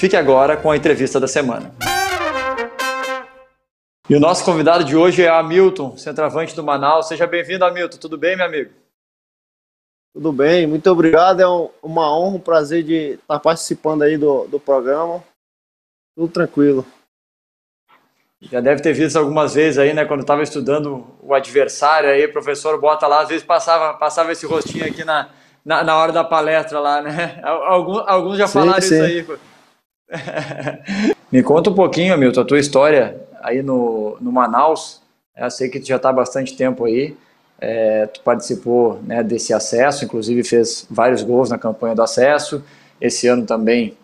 Fique agora com a entrevista da semana. E o nosso convidado de hoje é Hamilton, centroavante do Manaus. Seja bem-vindo, Hamilton. Tudo bem, meu amigo? Tudo bem, muito obrigado. É uma honra, um prazer de estar participando aí do, do programa. Tudo tranquilo. Já deve ter visto algumas vezes aí, né, quando estava estudando o adversário aí, o professor bota lá, às vezes passava, passava esse rostinho aqui na, na, na hora da palestra lá, né? Alguns, alguns já falaram sim, sim. isso aí. Me conta um pouquinho, Milton, a tua história aí no, no Manaus. Eu sei que tu já está há bastante tempo aí. É, tu participou né, desse acesso, inclusive fez vários gols na campanha do acesso. Esse ano também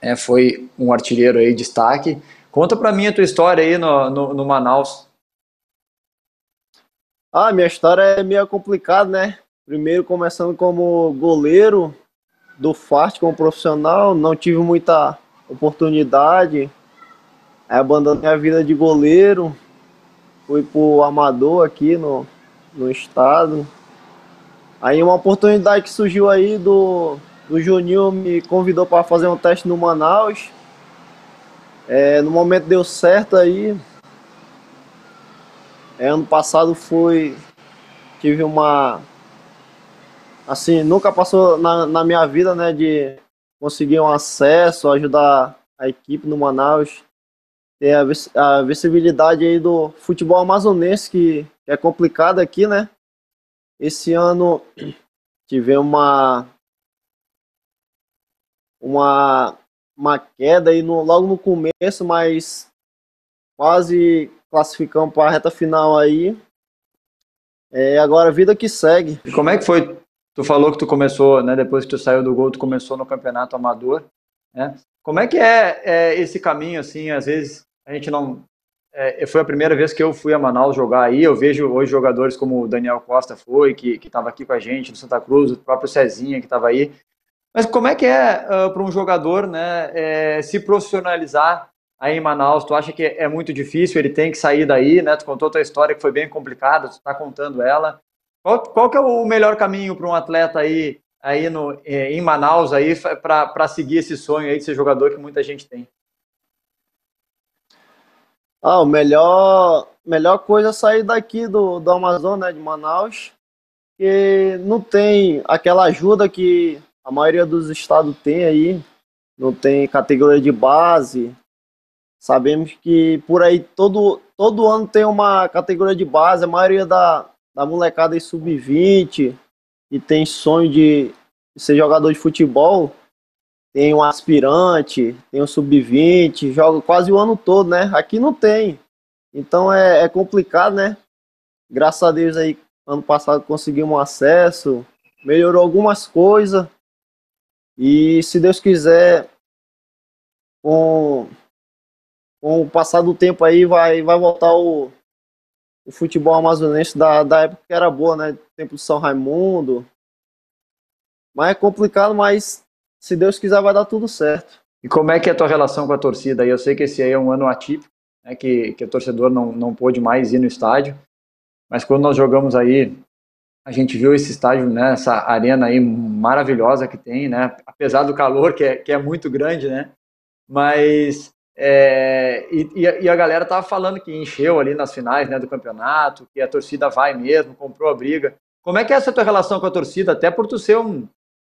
é, foi um artilheiro aí destaque. Conta para mim a tua história aí no, no, no, Manaus. Ah, minha história é meio complicada, né? Primeiro começando como goleiro do FART como profissional, não tive muita oportunidade. Aí abandonei a vida de goleiro, fui pro amador aqui no, no estado. Aí uma oportunidade que surgiu aí do, do Juninho me convidou para fazer um teste no Manaus. É, no momento deu certo aí. É, ano passado foi. Tive uma. Assim, nunca passou na, na minha vida, né? De conseguir um acesso, ajudar a equipe no Manaus. Ter a, a visibilidade aí do futebol amazonense, que, é complicado aqui, né? Esse ano tivemos uma. Uma uma queda aí no, logo no começo, mas quase classificamos para a reta final aí. É, agora vida que segue. E como é que foi? Tu falou que tu começou, né? Depois que tu saiu do gol, tu começou no campeonato amador, né? Como é que é, é esse caminho assim? Às vezes a gente não é, foi a primeira vez que eu fui a Manaus jogar aí. Eu vejo hoje jogadores como o Daniel Costa foi, que estava aqui com a gente no Santa Cruz, o próprio Cezinha que estava aí. Mas como é que é uh, para um jogador né, é, se profissionalizar aí em Manaus? Tu acha que é muito difícil? Ele tem que sair daí, né? Tu contou tua história que foi bem complicada, tu está contando ela. Qual, qual que é o melhor caminho para um atleta aí, aí no, é, em Manaus aí para seguir esse sonho aí de ser jogador que muita gente tem? Ah, o melhor, melhor coisa é sair daqui do, do Amazonas, né, de Manaus, que não tem aquela ajuda que a maioria dos estados tem aí, não tem categoria de base. Sabemos que por aí todo, todo ano tem uma categoria de base, a maioria da, da molecada é sub-20 e tem sonho de ser jogador de futebol, tem um aspirante, tem um sub-20, joga quase o ano todo, né? Aqui não tem. Então é, é complicado, né? Graças a Deus aí, ano passado conseguimos acesso, melhorou algumas coisas, e se Deus quiser, com, com o passar do tempo aí, vai, vai voltar o, o futebol amazonense da, da época que era boa, né? Tempo de São Raimundo. Mas é complicado, mas se Deus quiser vai dar tudo certo. E como é que é a tua relação com a torcida? Eu sei que esse aí é um ano atípico, né, que, que o torcedor não, não pôde mais ir no estádio, mas quando nós jogamos aí a gente viu esse estádio, né, essa arena aí maravilhosa que tem, né, apesar do calor que é, que é muito grande, né, mas é, e, e, a galera tava falando que encheu ali nas finais, né, do campeonato, que a torcida vai mesmo, comprou a briga. Como é que é essa tua relação com a torcida, até por tu ser um,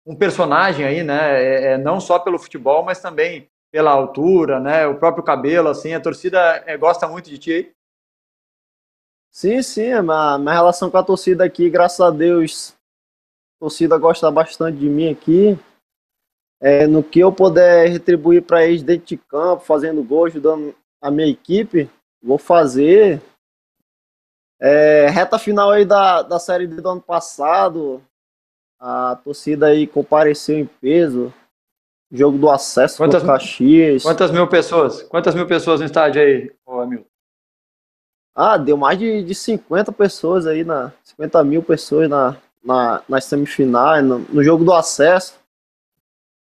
um personagem aí, né, é, é, não só pelo futebol, mas também pela altura, né, o próprio cabelo, assim, a torcida é, gosta muito de ti aí? Sim, sim, a minha, minha relação com a torcida aqui, graças a Deus, a torcida gosta bastante de mim aqui. É, no que eu puder retribuir para eles dentro de campo, fazendo gol, ajudando a minha equipe, vou fazer. É, reta final aí da, da Série do ano passado, a torcida aí compareceu em peso, jogo do acesso quantas, Caxias. Quantas mil pessoas? Quantas mil pessoas no estádio aí, ô Hamilton? Ah, deu mais de, de 50 pessoas aí, na, 50 mil pessoas na, na, nas semifinais, no, no jogo do acesso.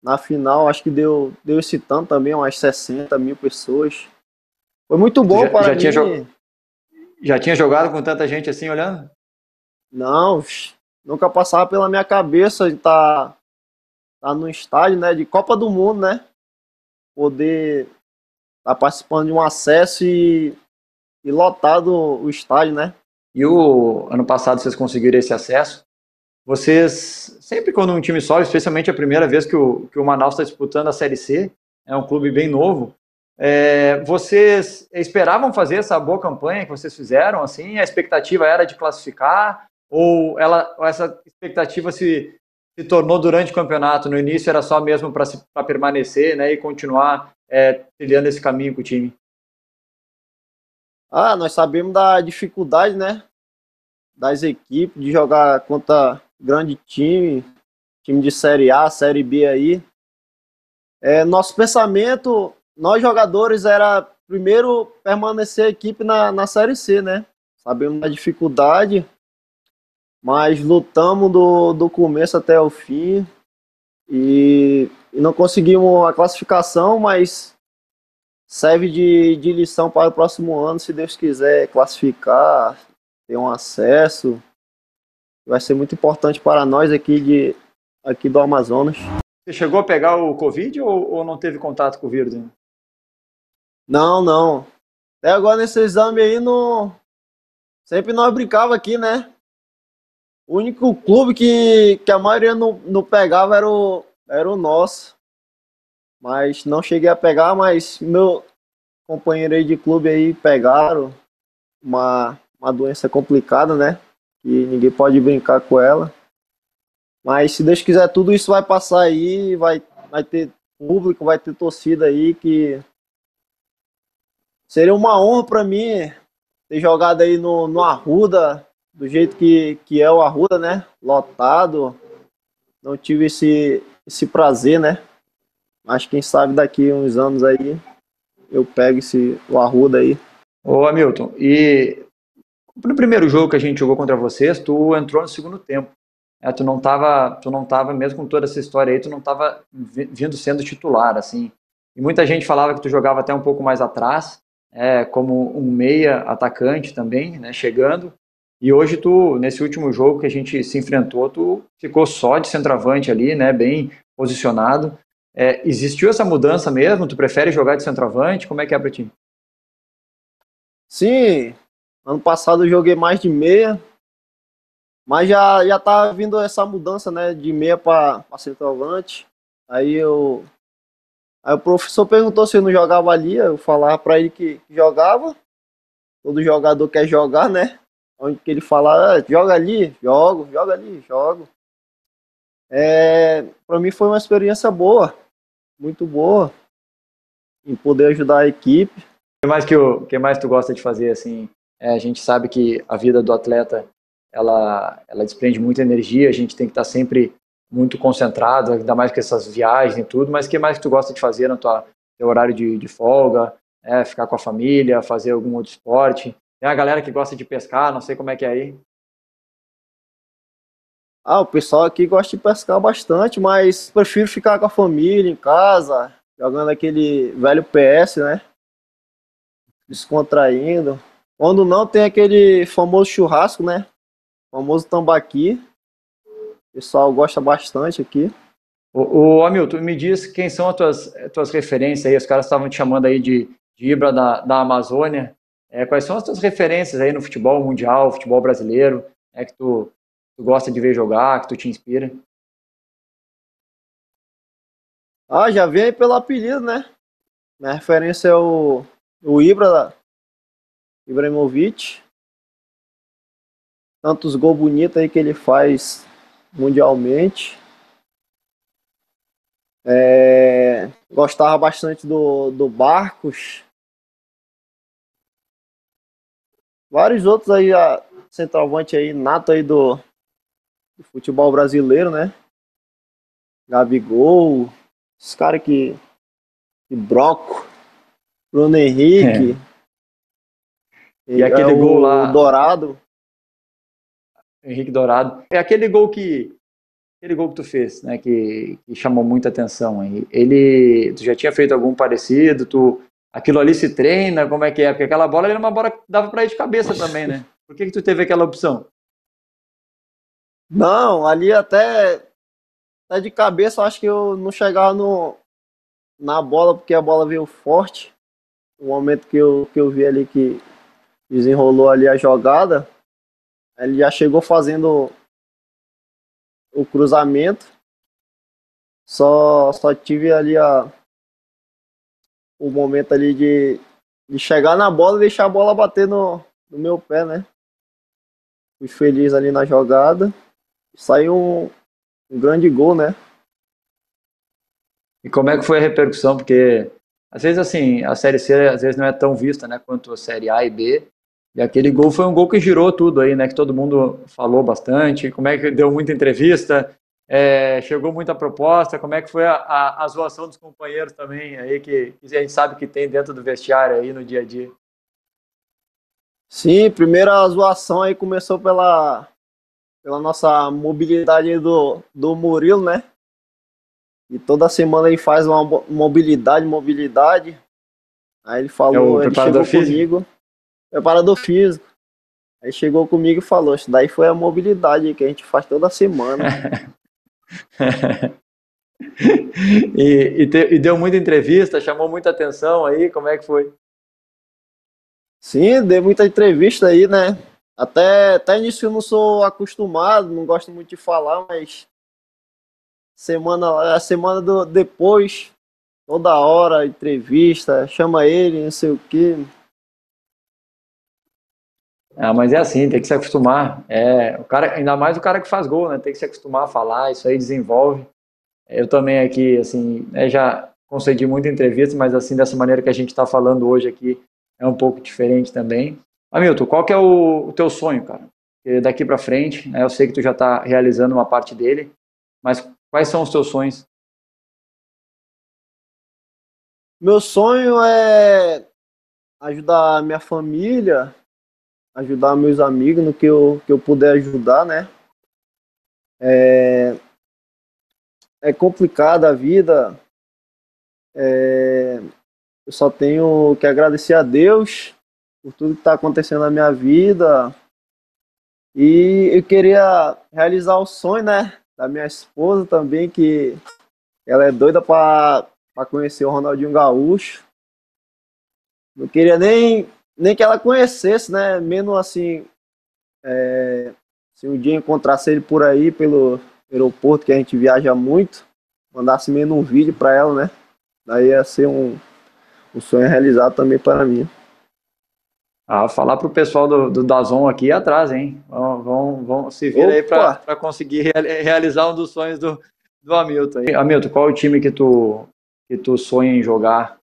Na final, acho que deu, deu esse tanto também, umas 60 mil pessoas. Foi muito bom já, para já mim. Tinha já tinha jogado com tanta gente assim olhando? Não, nunca passava pela minha cabeça de estar tá, tá no estádio, né, de Copa do Mundo, né? Poder estar tá participando de um acesso e, e lotado o estádio, né? E o ano passado vocês conseguiram esse acesso. Vocês, sempre quando um time sobe, especialmente a primeira vez que o, que o Manaus está disputando a Série C, é um clube bem novo, é, vocês esperavam fazer essa boa campanha que vocês fizeram? Assim, a expectativa era de classificar ou ela, essa expectativa se, se tornou durante o campeonato? No início era só mesmo para permanecer, né, e continuar é, trilhando esse caminho com o time? Ah, nós sabemos da dificuldade, né, das equipes de jogar contra grande time, time de Série A, Série B aí. É, nosso pensamento nós jogadores era primeiro permanecer a equipe na, na Série C, né? Sabemos da dificuldade, mas lutamos do, do começo até o fim e, e não conseguimos a classificação, mas serve de, de lição para o próximo ano, se Deus quiser classificar, ter um acesso. Vai ser muito importante para nós aqui, de, aqui do Amazonas. Você chegou a pegar o Covid ou, ou não teve contato com o vírus? Hein? Não, não. Até agora nesse exame aí, não... sempre nós brincava aqui, né? O único clube que, que a maioria não, não pegava era o, era o nosso. Mas não cheguei a pegar, mas meu companheiro aí de clube aí pegaram uma, uma doença complicada, né? Que ninguém pode brincar com ela. Mas se Deus quiser, tudo isso vai passar aí, vai, vai ter público, vai ter torcida aí que seria uma honra para mim ter jogado aí no, no Arruda, do jeito que, que é o Arruda, né? Lotado. Não tive esse, esse prazer, né? Mas quem sabe daqui uns anos aí eu pego esse, o Arruda aí. Ô Hamilton, e no primeiro jogo que a gente jogou contra vocês, tu entrou no segundo tempo. É, tu não tava, tu não tava, mesmo com toda essa história aí, tu não tava vindo sendo titular, assim. E muita gente falava que tu jogava até um pouco mais atrás é, como um meia atacante também, né, chegando. E hoje tu, nesse último jogo que a gente se enfrentou, tu ficou só de centroavante ali, né, bem posicionado. É, existiu essa mudança mesmo? Tu prefere jogar de centroavante? Como é que é para ti? Sim, ano passado eu joguei mais de meia, mas já já tá vindo essa mudança, né, de meia para centroavante. Aí eu Aí o professor perguntou se eu não jogava ali, eu falava para ele que jogava. Todo jogador quer jogar, né? Onde que ele fala, ah, joga ali, jogo, joga ali, jogo. É, para mim foi uma experiência boa, muito boa, em poder ajudar a equipe. O que mais que, o que mais tu gosta de fazer assim? É, a gente sabe que a vida do atleta ela, ela desprende muita energia, a gente tem que estar sempre muito concentrado, ainda mais com essas viagens e tudo, mas o que mais que tu gosta de fazer no tua, teu horário de, de folga? É, ficar com a família, fazer algum outro esporte? Tem a galera que gosta de pescar, não sei como é que é aí. Ah, o pessoal aqui gosta de pescar bastante, mas prefiro ficar com a família em casa, jogando aquele velho PS, né? Descontraindo. Quando não, tem aquele famoso churrasco, né? O famoso tambaqui. O pessoal gosta bastante aqui. O, o Hamilton, me diz quem são as tuas, as tuas referências aí? Os caras estavam te chamando aí de, de Ibra da, da Amazônia. É, quais são as tuas referências aí no futebol mundial, futebol brasileiro? É que tu, tu gosta de ver jogar, que tu te inspira? Ah, já vem pelo apelido, né? Minha referência é o, o Ibra, Ibrahimovic. Tantos gols bonitos aí que ele faz mundialmente. É, gostava bastante do, do Barcos. Vários outros aí, a, aí, nato aí do, do futebol brasileiro, né? Gabigol, Os caras que, que Broco, Bruno Henrique. É. E, e aquele é gol lá. Dourado. Henrique Dourado. É aquele gol que aquele gol que tu fez, né, que, que chamou muita atenção aí. Ele, tu já tinha feito algum parecido? Tu, aquilo ali se treina? Como é que é? Porque aquela bola era uma bola que dava para ir de cabeça também, né? Por que que tu teve aquela opção? Não, ali até, até de cabeça eu acho que eu não chegava no, na bola porque a bola veio forte. O momento que eu, que eu vi ali que desenrolou ali a jogada, ele já chegou fazendo o cruzamento. Só, só tive ali a, o momento ali de, de chegar na bola e deixar a bola bater no, no meu pé, né? Fui feliz ali na jogada. Saiu um, um grande gol, né? E como é que foi a repercussão? Porque às vezes assim, a série C às vezes não é tão vista, né, quanto a série A e B. E aquele gol foi um gol que girou tudo aí, né? Que todo mundo falou bastante. Como é que deu muita entrevista? É, chegou muita proposta. Como é que foi a, a, a, zoação dos companheiros também aí que, que a gente sabe que tem dentro do vestiário aí no dia a dia? Sim, primeira zoação aí começou pela, pela nossa mobilidade do, do Murilo, né? E toda semana ele faz uma mobilidade, mobilidade. Aí ele falou, é ele chegou físico? comigo preparador físico. Aí chegou comigo e falou: Isso daí foi a mobilidade que a gente faz toda semana. e, e, te, e, deu muita entrevista, chamou muita atenção aí, como é que foi? Sim, deu muita entrevista aí, né? Até, até nisso eu não sou acostumado, não gosto muito de falar, mas semana, a semana do, depois, toda hora, entrevista, chama ele, não sei o que. Ah, mas é assim, tem que se acostumar. É, o cara, ainda mais o cara que faz gol, né? Tem que se acostumar a falar, isso aí desenvolve. Eu também aqui, assim, né, já concedi muita entrevista, mas assim, dessa maneira que a gente está falando hoje aqui, é um pouco diferente também. Hamilton, qual que é o, o teu sonho, cara? Daqui para frente, né, eu sei que tu já está realizando uma parte dele, mas quais são os teus sonhos? Meu sonho é ajudar minha família, ajudar meus amigos no que eu, que eu puder ajudar, né? É, é complicada a vida. É, eu só tenho que agradecer a Deus por tudo que está acontecendo na minha vida. E eu queria realizar o sonho, né? Da minha esposa também, que ela é doida para conhecer o Ronaldinho Gaúcho. Não queria nem nem que ela conhecesse, né? Menos assim, é, se um dia encontrasse ele por aí, pelo aeroporto, que a gente viaja muito, mandasse menos um vídeo para ela, né? Daí ia ser um, um sonho realizado também para mim. Ah, falar pro pessoal do, do Dazon aqui atrás, hein? Vão, vão, vão se vir aí para conseguir realizar um dos sonhos do, do Hamilton. Hamilton, qual é o time que tu, que tu sonha em jogar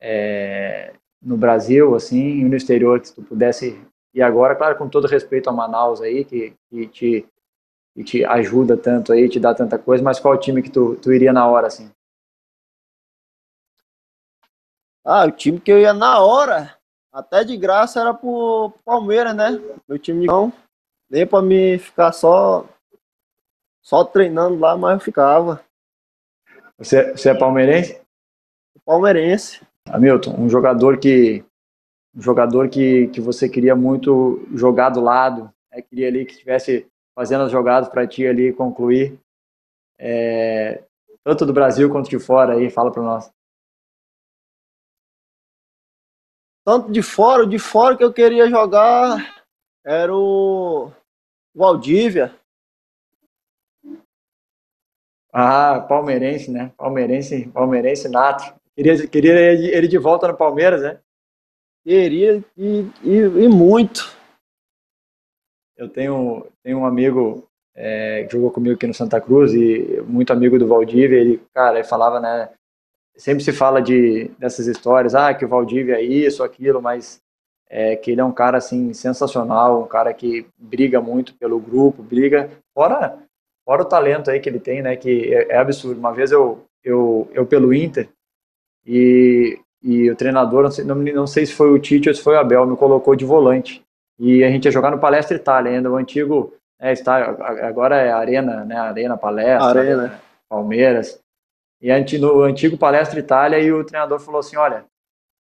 é, no Brasil, assim, e no exterior, que se tu pudesse e agora, claro, com todo respeito a Manaus aí, que, que te, que te ajuda tanto aí, te dá tanta coisa, mas qual time que tu, tu iria na hora, assim? Ah, o time que eu ia na hora, até de graça, era pro Palmeiras, né? Meu time não, nem pra me ficar só, só treinando lá, mas eu ficava. Você, você é palmeirense? Palmeirense. Hamilton, um jogador que um jogador que, que você queria muito jogar do lado, né, queria ali que estivesse fazendo as jogadas para ti ali concluir, é, tanto do Brasil quanto de fora aí, fala para nós. Tanto de fora, de fora que eu queria jogar era o Valdívia. Ah, palmeirense, né? Palmeirense, palmeirense nato. Queria, queria ele de volta no Palmeiras, né? Queria e, e, e muito. Eu tenho, tenho um amigo é, que jogou comigo aqui no Santa Cruz e muito amigo do Valdívia. Ele, cara, ele falava, né? Sempre se fala de dessas histórias, ah, que o Valdívia é isso, aquilo, mas é, que ele é um cara assim sensacional, um cara que briga muito pelo grupo, briga fora fora o talento aí que ele tem, né? Que é, é absurdo. Uma vez eu eu, eu pelo Inter, e, e o treinador, não sei, não, não sei se foi o Tite ou se foi o Abel, me colocou de volante. E a gente ia jogar no Palestra Itália ainda, o antigo é, está, agora é Arena, né? Arena Palestra, Arena. Palmeiras. E no antigo Palestra Itália, e o treinador falou assim: olha,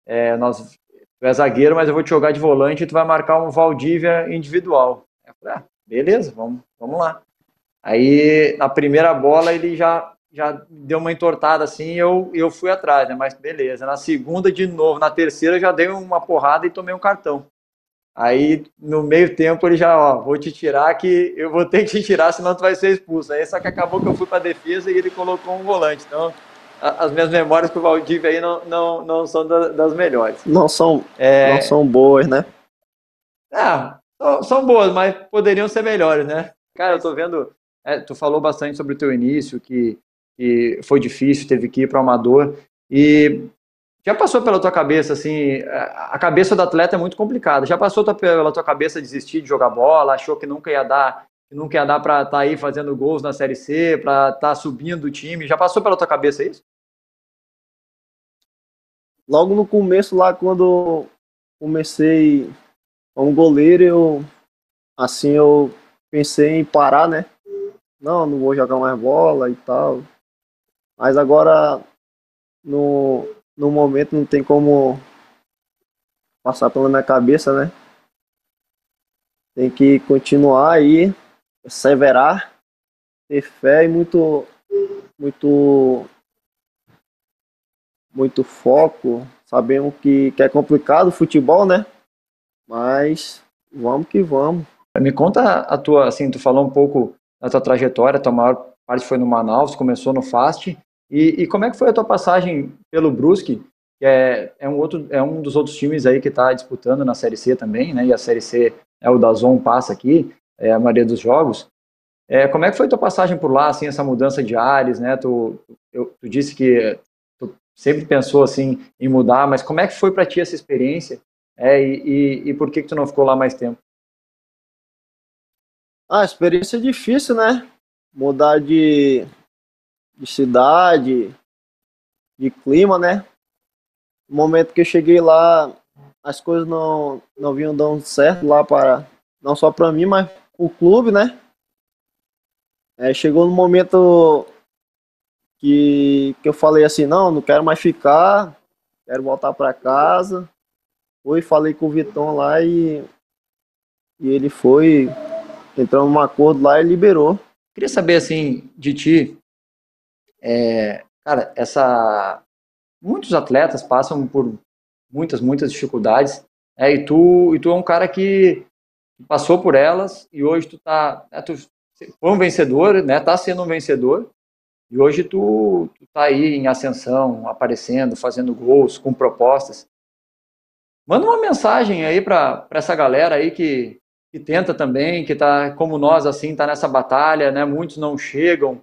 é, nós, tu é zagueiro, mas eu vou te jogar de volante e tu vai marcar um Valdívia individual. Eu falei, ah, beleza, vamos, vamos lá. Aí, na primeira bola, ele já, já deu uma entortada assim e eu, eu fui atrás, né? Mas beleza. Na segunda, de novo. Na terceira, já dei uma porrada e tomei um cartão. Aí, no meio tempo, ele já, ó, vou te tirar que eu vou ter que te tirar, senão tu vai ser expulso. Aí, só que acabou que eu fui para defesa e ele colocou um volante. Então, as minhas memórias com o Valdívia aí não, não, não são das melhores. Não são, é... não são boas, né? Ah, são, são, boas, mas poderiam ser melhores, né? Cara, eu tô vendo, é, tu falou bastante sobre o teu início, que, que foi difícil, teve que ir para o amador, e já passou pela tua cabeça, assim, a cabeça do atleta é muito complicada. Já passou pela tua cabeça desistir de jogar bola, achou que nunca ia dar, que nunca ia dar para estar tá aí fazendo gols na Série C, para estar tá subindo o time. Já passou pela tua cabeça isso? Logo no começo, lá quando comecei como goleiro, eu assim eu pensei em parar, né? Não, não vou jogar mais bola e tal. Mas agora no no momento não tem como passar pela minha cabeça, né? Tem que continuar aí, perseverar, ter fé e muito, muito, muito foco. Sabemos que, que é complicado o futebol, né? Mas vamos que vamos. Me conta a tua, assim, tu falou um pouco da tua trajetória, tua maior parte foi no Manaus, começou no Fast, e, e, como é que foi a tua passagem pelo Brusque, que é, é, um, outro, é um dos outros times aí que está disputando na Série C também, né? E a Série C é o da Zon passa aqui, é a maioria dos jogos. É, como é que foi a tua passagem por lá, assim, essa mudança de ares, né? Tu, eu, tu disse que tu sempre pensou assim em mudar, mas como é que foi para ti essa experiência? É, e, e, e, por que que tu não ficou lá mais tempo? Ah, experiência é difícil, né? Mudar de, de cidade, de clima, né? No momento que eu cheguei lá, as coisas não, não vinham dando certo lá para não só para mim, mas o clube, né? É, chegou no momento que, que eu falei assim, não, não quero mais ficar, quero voltar para casa. Fui, falei com o Vitão lá e, e ele foi, entrou num acordo lá e liberou. Queria saber, assim, de ti, é, cara, essa muitos atletas passam por muitas, muitas dificuldades, é, e tu e tu é um cara que passou por elas e hoje tu tá, né, tu foi um vencedor, né, tá sendo um vencedor. E hoje tu, tu tá aí em ascensão, aparecendo, fazendo gols, com propostas. Manda uma mensagem aí para essa galera aí que, que tenta também, que tá como nós assim, tá nessa batalha, né? Muitos não chegam,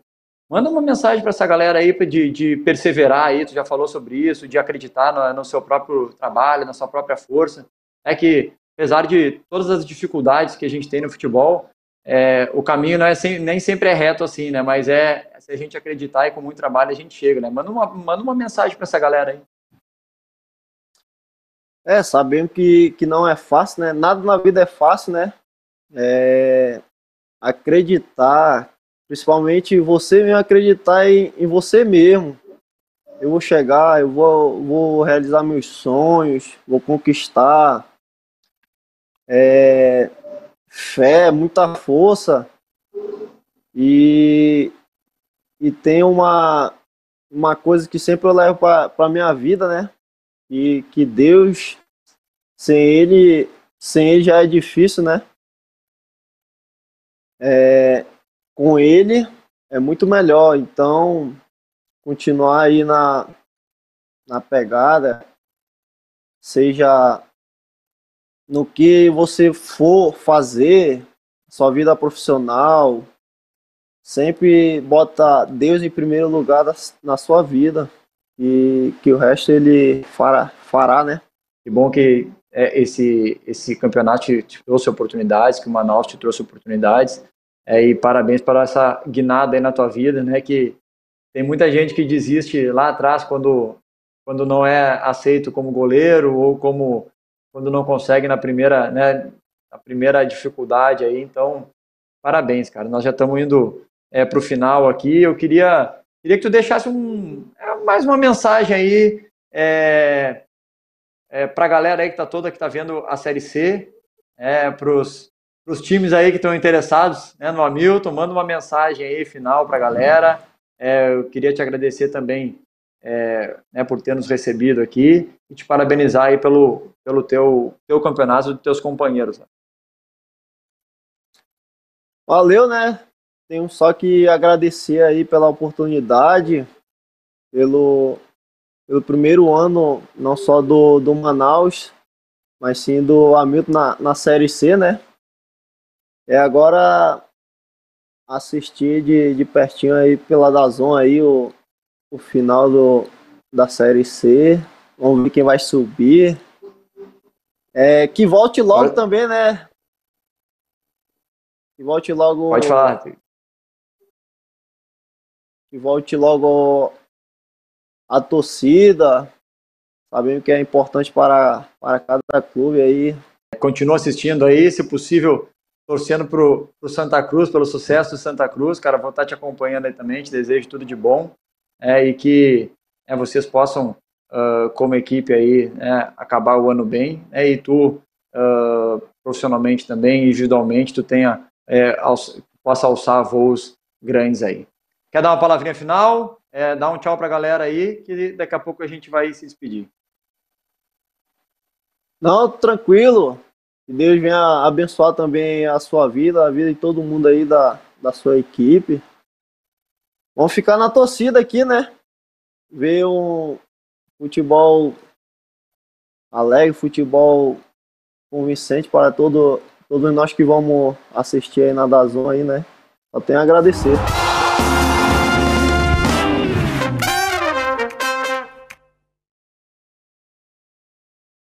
Manda uma mensagem para essa galera aí de, de perseverar aí, tu já falou sobre isso, de acreditar no, no seu próprio trabalho, na sua própria força. É que, apesar de todas as dificuldades que a gente tem no futebol, é, o caminho não é sem, nem sempre é reto assim, né? Mas é se a gente acreditar e com muito trabalho a gente chega, né? Manda uma, manda uma mensagem para essa galera aí. É, sabendo que, que não é fácil, né? Nada na vida é fácil, né? É, acreditar Principalmente você mesmo acreditar em, em você mesmo. Eu vou chegar, eu vou, vou realizar meus sonhos, vou conquistar. É, fé, muita força. E, e tem uma, uma coisa que sempre eu levo para a minha vida, né? E que Deus, sem ele, sem ele já é difícil, né? É, com ele é muito melhor. Então, continuar aí na, na pegada, seja no que você for fazer, sua vida profissional, sempre bota Deus em primeiro lugar na sua vida e que o resto ele fará, fará né? Que bom que é, esse, esse campeonato te trouxe oportunidades, que o Manaus te trouxe oportunidades. É, e parabéns para essa guinada aí na tua vida, né? Que tem muita gente que desiste lá atrás quando, quando não é aceito como goleiro ou como quando não consegue na primeira, né, na primeira dificuldade aí. Então, parabéns, cara. Nós já estamos indo é, para o final aqui. Eu queria, queria que tu deixasse um, é, mais uma mensagem aí é, é, para a galera aí que está toda que está vendo a Série C, é, para os times aí que estão interessados né, no Hamilton, manda uma mensagem aí final para a galera. É, eu queria te agradecer também é, né, por ter nos recebido aqui e te parabenizar aí pelo, pelo teu, teu campeonato dos teus companheiros. Né? Valeu, né? Tenho só que agradecer aí pela oportunidade, pelo, pelo primeiro ano, não só do, do Manaus, mas sim do Hamilton na, na Série C, né? É agora assistir de, de pertinho aí pela Dazon aí o, o final do, da Série C. Vamos ver quem vai subir. É, que volte logo Pode... também, né? Que volte logo. Pode falar. Que volte logo a torcida. Sabendo que é importante para, para cada clube aí. Continua assistindo aí, se possível, torcendo pro, pro Santa Cruz, pelo sucesso do Santa Cruz, cara, vou estar te acompanhando aí também, te desejo tudo de bom, é, e que é, vocês possam, uh, como equipe aí, é, acabar o ano bem, e tu, uh, profissionalmente também, individualmente, tu tenha, é, alça, possa alçar voos grandes aí. Quer dar uma palavrinha final? É, dá um tchau pra galera aí, que daqui a pouco a gente vai se despedir. Não, tranquilo. Que Deus venha abençoar também a sua vida, a vida de todo mundo aí da, da sua equipe. Vamos ficar na torcida aqui, né? Ver um futebol alegre, futebol convincente para todo, todos nós que vamos assistir aí na Dazon aí, né? Só tenho a agradecer.